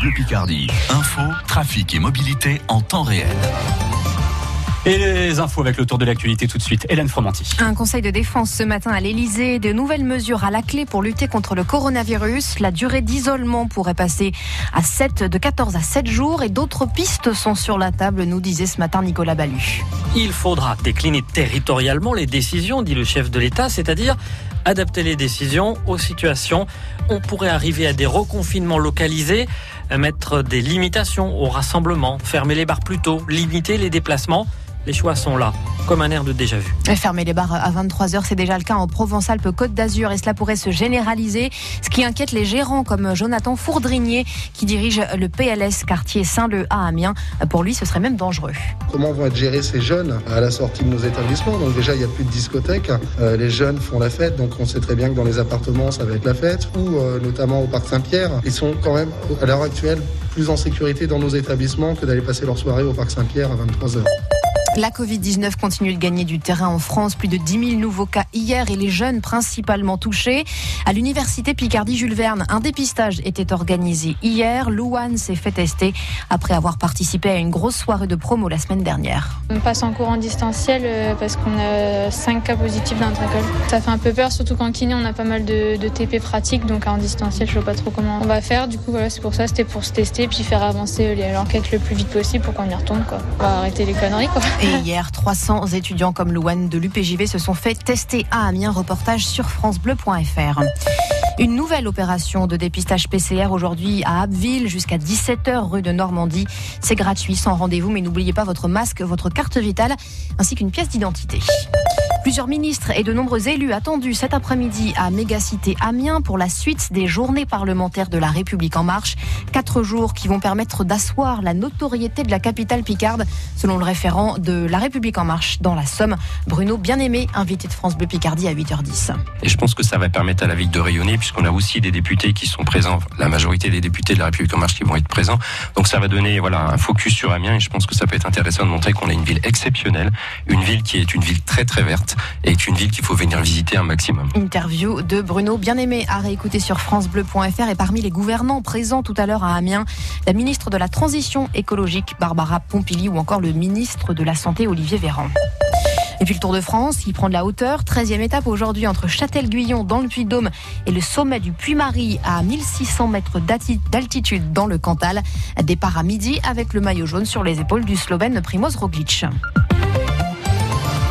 Bleu Picardie. Info, trafic et mobilité en temps réel. Et les infos avec le tour de l'actualité tout de suite. Hélène Fromanti. Un conseil de défense ce matin à l'Elysée. De nouvelles mesures à la clé pour lutter contre le coronavirus. La durée d'isolement pourrait passer à 7, de 14 à 7 jours et d'autres pistes sont sur la table, nous disait ce matin Nicolas Ballu. Il faudra décliner territorialement les décisions, dit le chef de l'État, c'est-à-dire adapter les décisions aux situations. On pourrait arriver à des reconfinements localisés, mettre des limitations au rassemblement, fermer les bars plus tôt, limiter les déplacements. Les choix sont là, comme un air de déjà-vu. Fermer les bars à 23h, c'est déjà le cas en Provence-Alpes-Côte d'Azur et cela pourrait se généraliser, ce qui inquiète les gérants comme Jonathan Fourdrinier qui dirige le PLS quartier Saint-Leu à Amiens. Pour lui, ce serait même dangereux. Comment vont être gérés ces jeunes à la sortie de nos établissements? Donc déjà, il n'y a plus de discothèques. Euh, les jeunes font la fête, donc on sait très bien que dans les appartements, ça va être la fête, ou euh, notamment au Parc Saint-Pierre. Ils sont quand même, à l'heure actuelle, plus en sécurité dans nos établissements que d'aller passer leur soirée au Parc Saint-Pierre à 23h. La Covid-19 continue de gagner du terrain en France. Plus de 10 000 nouveaux cas hier et les jeunes principalement touchés. À l'université Picardie-Jules Verne, un dépistage était organisé hier. Louane s'est fait tester après avoir participé à une grosse soirée de promo la semaine dernière. On passe en cours en distanciel euh, parce qu'on a 5 cas positifs dans notre école. Ça fait un peu peur, surtout qu'en kiné, on a pas mal de, de TP pratiques. Donc en distanciel, je ne vois pas trop comment on va faire. Du coup, voilà, c'est pour ça, c'était pour se tester puis faire avancer l'enquête le plus vite possible pour qu'on y retourne. Quoi. On va arrêter les conneries. Quoi. Et hier, 300 étudiants comme Louane de l'UPJV se sont fait tester à Amiens. Reportage sur FranceBleu.fr. Une nouvelle opération de dépistage PCR aujourd'hui à Abbeville jusqu'à 17h rue de Normandie. C'est gratuit, sans rendez-vous, mais n'oubliez pas votre masque, votre carte vitale ainsi qu'une pièce d'identité. Plusieurs ministres et de nombreux élus attendus cet après-midi à Mégacité Amiens pour la suite des journées parlementaires de la République en marche. Quatre jours qui vont permettre d'asseoir la notoriété de la capitale picarde, selon le référent de la République en marche dans la Somme, Bruno Bien-Aimé, invité de France Bleu Picardie à 8h10. Et je pense que ça va permettre à la ville de rayonner, puisqu'on a aussi des députés qui sont présents, la majorité des députés de la République en marche qui vont être présents. Donc ça va donner voilà un focus sur Amiens et je pense que ça peut être intéressant de montrer qu'on a une ville exceptionnelle, une ville qui est une ville très très verte est une ville qu'il faut venir visiter un maximum. Interview de Bruno Bien-Aimé à réécouter sur francebleu.fr et parmi les gouvernants présents tout à l'heure à Amiens, la ministre de la Transition écologique Barbara Pompili ou encore le ministre de la Santé Olivier Véran. Et puis le Tour de France, qui prend de la hauteur. 13e étape aujourd'hui entre Châtel-Guyon dans le Puy-de-Dôme et le sommet du Puy-Marie à 1600 mètres d'altitude dans le Cantal. Départ à midi avec le maillot jaune sur les épaules du Slovène Primoz Roglic.